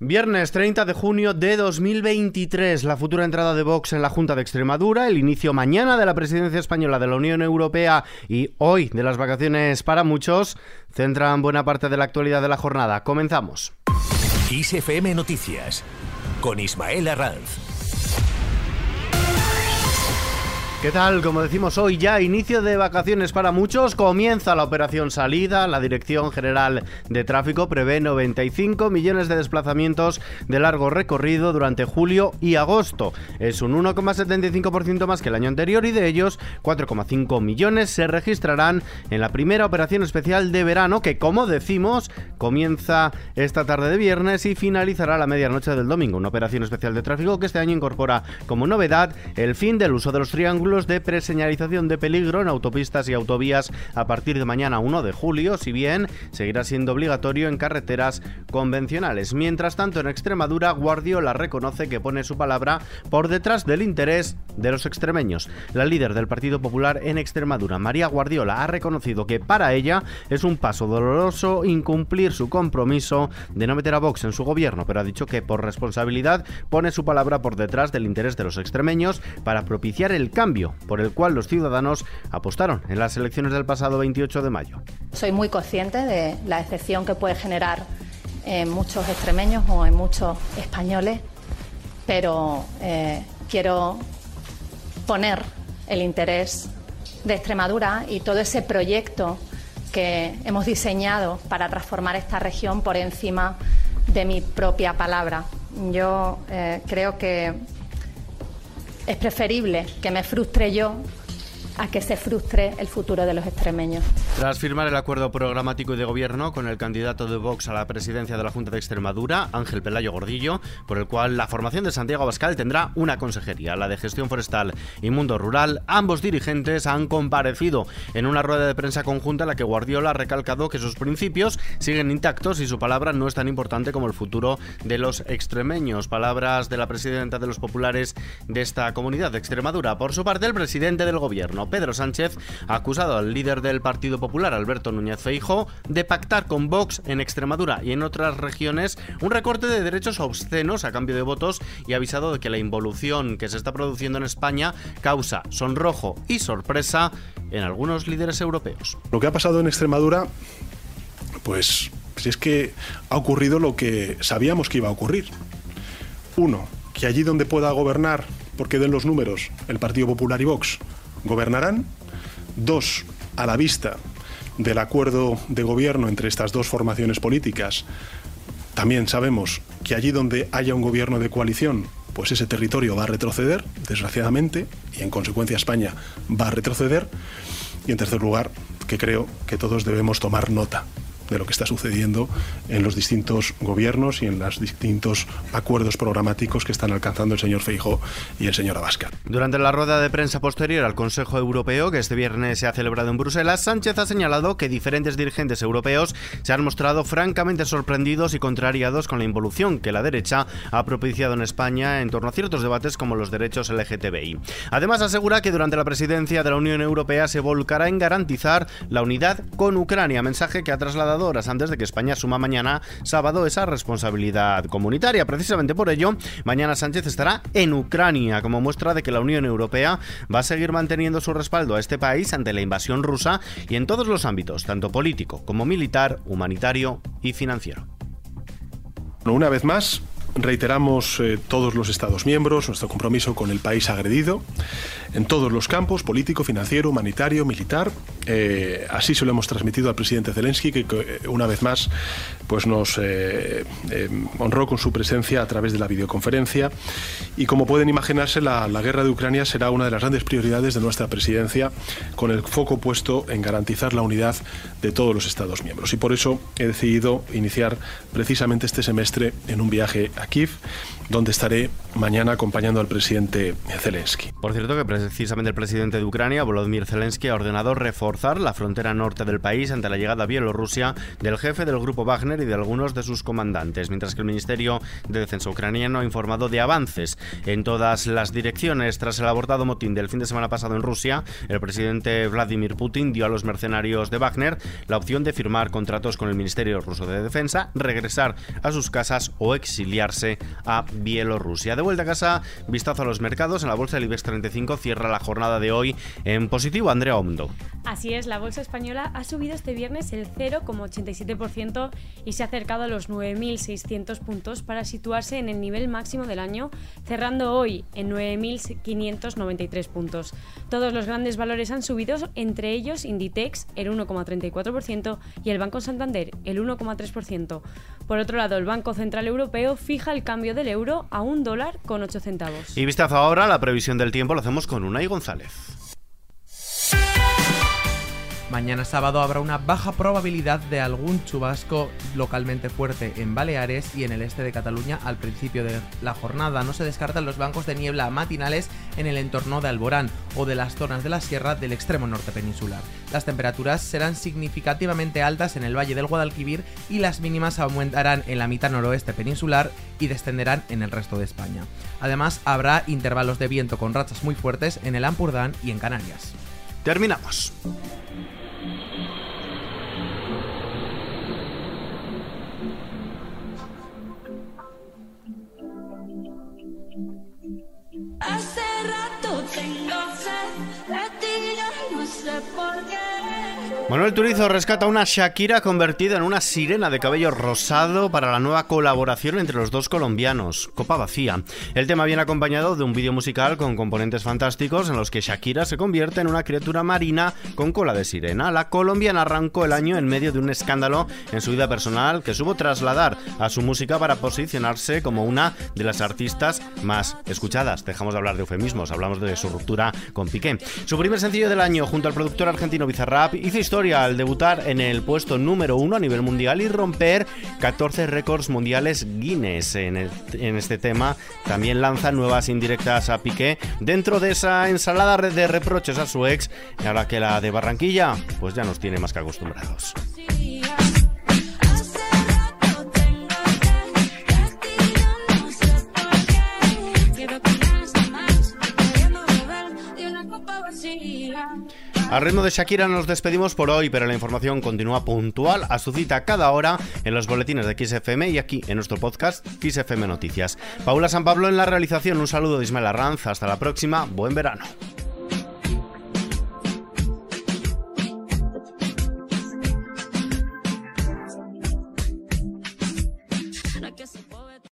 Viernes 30 de junio de 2023, la futura entrada de Vox en la Junta de Extremadura, el inicio mañana de la presidencia española de la Unión Europea y hoy de las vacaciones para muchos, centran buena parte de la actualidad de la jornada. Comenzamos. Noticias con Ismael Arranz. ¿Qué tal? Como decimos hoy ya, inicio de vacaciones para muchos, comienza la operación salida, la Dirección General de Tráfico prevé 95 millones de desplazamientos de largo recorrido durante julio y agosto. Es un 1,75% más que el año anterior y de ellos 4,5 millones se registrarán en la primera operación especial de verano que, como decimos, comienza esta tarde de viernes y finalizará a la medianoche del domingo. Una operación especial de tráfico que este año incorpora como novedad el fin del uso de los triángulos de preseñalización de peligro en autopistas y autovías a partir de mañana 1 de julio, si bien seguirá siendo obligatorio en carreteras convencionales. Mientras tanto, en Extremadura, Guardiola reconoce que pone su palabra por detrás del interés de los extremeños. La líder del Partido Popular en Extremadura, María Guardiola, ha reconocido que para ella es un paso doloroso incumplir su compromiso de no meter a Vox en su gobierno, pero ha dicho que por responsabilidad pone su palabra por detrás del interés de los extremeños para propiciar el cambio por el cual los ciudadanos apostaron en las elecciones del pasado 28 de mayo. Soy muy consciente de la excepción que puede generar en muchos extremeños o en muchos españoles, pero eh, quiero poner el interés de Extremadura y todo ese proyecto que hemos diseñado para transformar esta región por encima de mi propia palabra. Yo eh, creo que es preferible que me frustre yo a que se frustre el futuro de los extremeños. Tras firmar el acuerdo programático y de gobierno con el candidato de Vox a la presidencia de la Junta de Extremadura, Ángel Pelayo Gordillo, por el cual la formación de Santiago Abascal tendrá una consejería, la de gestión forestal y mundo rural, ambos dirigentes han comparecido en una rueda de prensa conjunta en la que Guardiola ha recalcado que sus principios siguen intactos y su palabra no es tan importante como el futuro de los extremeños. Palabras de la presidenta de los populares de esta comunidad de Extremadura. Por su parte, el presidente del gobierno, Pedro Sánchez ha acusado al líder del Partido Popular, Alberto Núñez Feijo, de pactar con Vox en Extremadura y en otras regiones un recorte de derechos obscenos a cambio de votos y ha avisado de que la involución que se está produciendo en España causa sonrojo y sorpresa en algunos líderes europeos. Lo que ha pasado en Extremadura, pues si es que ha ocurrido lo que sabíamos que iba a ocurrir. Uno, que allí donde pueda gobernar, porque den los números, el Partido Popular y Vox, gobernarán. Dos, a la vista del acuerdo de gobierno entre estas dos formaciones políticas, también sabemos que allí donde haya un gobierno de coalición, pues ese territorio va a retroceder, desgraciadamente, y en consecuencia España va a retroceder. Y en tercer lugar, que creo que todos debemos tomar nota de lo que está sucediendo en los distintos gobiernos y en los distintos acuerdos programáticos que están alcanzando el señor Feijó y el señor Abascal. Durante la rueda de prensa posterior al Consejo Europeo, que este viernes se ha celebrado en Bruselas, Sánchez ha señalado que diferentes dirigentes europeos se han mostrado francamente sorprendidos y contrariados con la involución que la derecha ha propiciado en España en torno a ciertos debates como los derechos LGTBI. Además, asegura que durante la presidencia de la Unión Europea se volcará en garantizar la unidad con Ucrania, mensaje que ha trasladado horas antes de que España suma mañana sábado esa responsabilidad comunitaria. Precisamente por ello, mañana Sánchez estará en Ucrania como muestra de que la Unión Europea va a seguir manteniendo su respaldo a este país ante la invasión rusa y en todos los ámbitos, tanto político como militar, humanitario y financiero. Una vez más, reiteramos eh, todos los Estados miembros nuestro compromiso con el país agredido en todos los campos, político, financiero, humanitario, militar. Eh, así se lo hemos transmitido al presidente Zelensky, que eh, una vez más pues nos honró con su presencia a través de la videoconferencia. Y como pueden imaginarse, la, la guerra de Ucrania será una de las grandes prioridades de nuestra presidencia, con el foco puesto en garantizar la unidad de todos los Estados miembros. Y por eso he decidido iniciar precisamente este semestre en un viaje a Kiev, donde estaré mañana acompañando al presidente Zelensky. Por cierto que precisamente el presidente de Ucrania, Volodymyr Zelensky, ha ordenado reforzar la frontera norte del país ante la llegada a Bielorrusia del jefe del grupo Wagner y de algunos de sus comandantes, mientras que el Ministerio de Defensa ucraniano ha informado de avances en todas las direcciones. Tras el abortado motín del fin de semana pasado en Rusia, el presidente Vladimir Putin dio a los mercenarios de Wagner la opción de firmar contratos con el Ministerio ruso de Defensa, regresar a sus casas o exiliarse a Bielorrusia. De vuelta a casa, vistazo a los mercados. En la bolsa del IBEX 35 cierra la jornada de hoy en positivo. Andrea Ondo. Así es, la bolsa española ha subido este viernes el 0,87% y se ha acercado a los 9.600 puntos para situarse en el nivel máximo del año, cerrando hoy en 9.593 puntos. Todos los grandes valores han subido, entre ellos Inditex el 1,34% y el Banco Santander el 1,3%. Por otro lado, el Banco Central Europeo fija el cambio del euro a un dólar con 8 centavos. Y vistazo ahora la previsión del tiempo lo hacemos con Unai González. Mañana sábado habrá una baja probabilidad de algún chubasco localmente fuerte en Baleares y en el este de Cataluña al principio de la jornada. No se descartan los bancos de niebla matinales en el entorno de Alborán o de las zonas de la sierra del extremo norte peninsular. Las temperaturas serán significativamente altas en el valle del Guadalquivir y las mínimas aumentarán en la mitad noroeste peninsular y descenderán en el resto de España. Además, habrá intervalos de viento con rachas muy fuertes en el Ampurdán y en Canarias. Terminamos. Hace rato tengo sed de ti, yo no sé por qué. Manuel Turizo rescata una Shakira convertida en una sirena de cabello rosado para la nueva colaboración entre los dos colombianos, Copa Vacía. El tema viene acompañado de un vídeo musical con componentes fantásticos en los que Shakira se convierte en una criatura marina con cola de sirena. La colombiana arrancó el año en medio de un escándalo en su vida personal que supo trasladar a su música para posicionarse como una de las artistas más escuchadas. Dejamos de hablar de eufemismos, hablamos de su ruptura con Piqué. Su primer sencillo del año junto al productor argentino Bizarrap hizo historia al debutar en el puesto número uno a nivel mundial y romper 14 récords mundiales Guinness en, en este tema. También lanza nuevas indirectas a Piqué dentro de esa ensalada de reproches a su ex, ahora que la de Barranquilla, pues ya nos tiene más que acostumbrados. Al ritmo de Shakira nos despedimos por hoy, pero la información continúa puntual a su cita cada hora en los boletines de XFM y aquí en nuestro podcast XFM Noticias. Paula San Pablo en la realización, un saludo de Ismael Arranz, hasta la próxima, buen verano.